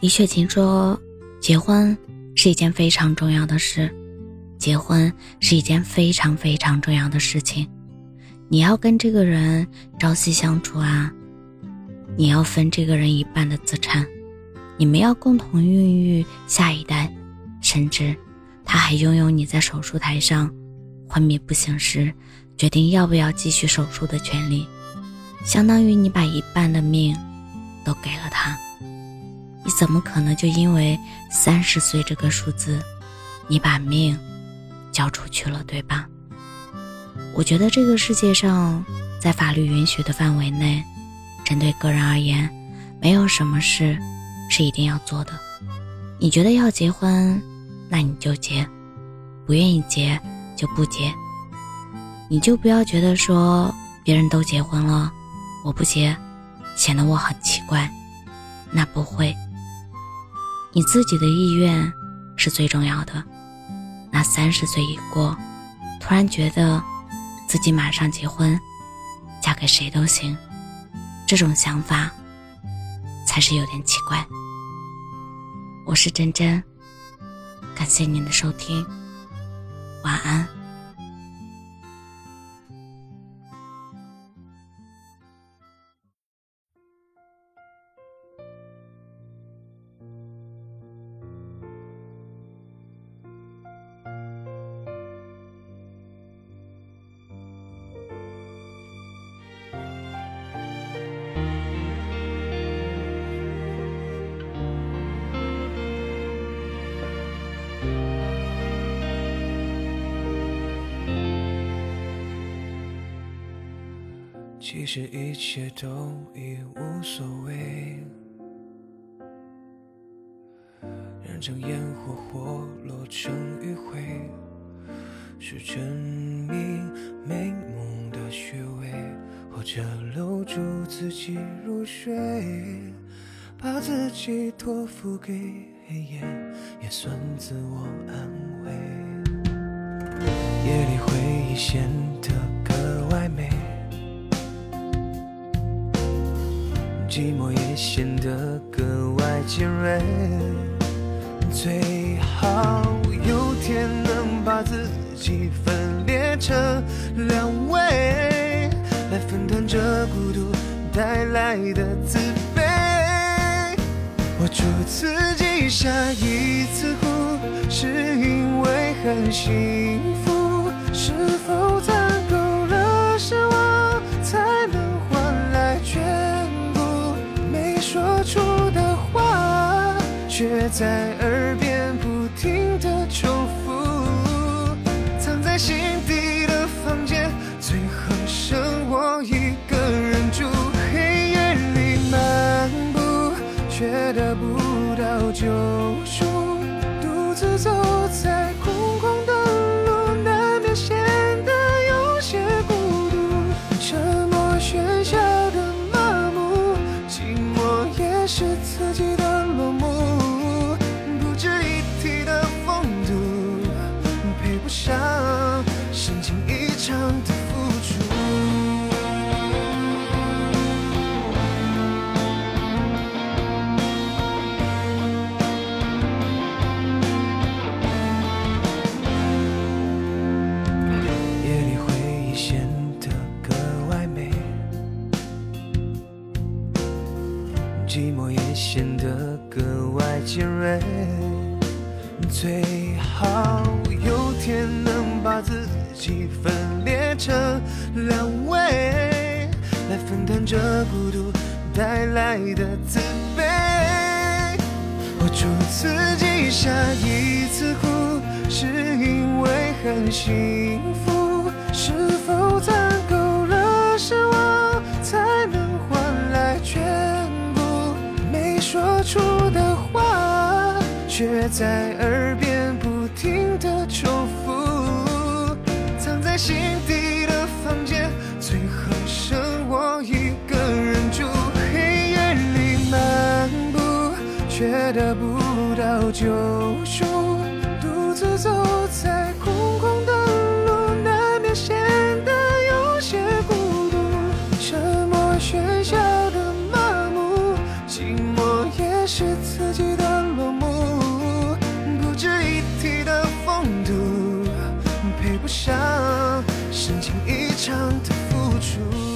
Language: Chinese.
李雪琴说：“结婚是一件非常重要的事，结婚是一件非常非常重要的事情。你要跟这个人朝夕相处啊，你要分这个人一半的资产，你们要共同孕育下一代，甚至他还拥有你在手术台上昏迷不醒时决定要不要继续手术的权利，相当于你把一半的命都给了他。”你怎么可能就因为三十岁这个数字，你把命交出去了，对吧？我觉得这个世界上，在法律允许的范围内，针对个人而言，没有什么事是一定要做的。你觉得要结婚，那你就结；不愿意结就不结。你就不要觉得说别人都结婚了，我不结，显得我很奇怪。那不会。你自己的意愿是最重要的。那三十岁一过，突然觉得自己马上结婚，嫁给谁都行，这种想法才是有点奇怪。我是真真，感谢您的收听，晚安。其实一切都已无所谓，燃成烟火或落成余晖，是证明美梦的虚伪，或者留住自己入睡，把自己托付给黑夜，也算自我安慰。夜里回忆显得寂寞也显得格外尖锐，最好有天能把自己分裂成两位，来分担这孤独带来的自卑。我祝自己下一次哭，是因为很幸福，是否在在耳边不停的重复。藏在心底的房间，最后剩我一个人住。黑夜里漫步，却得不到救赎。独自走寂寞也显得格外尖锐，最好有天能把自己分裂成两位，来分担这孤独带来的自卑。我祝自己下一次哭，是因为很幸福，却在耳边不停的重复。藏在心底的房间，最后剩我一个人住。黑夜里漫步，却得不到救赎。独自走在空旷的深情一场的付出。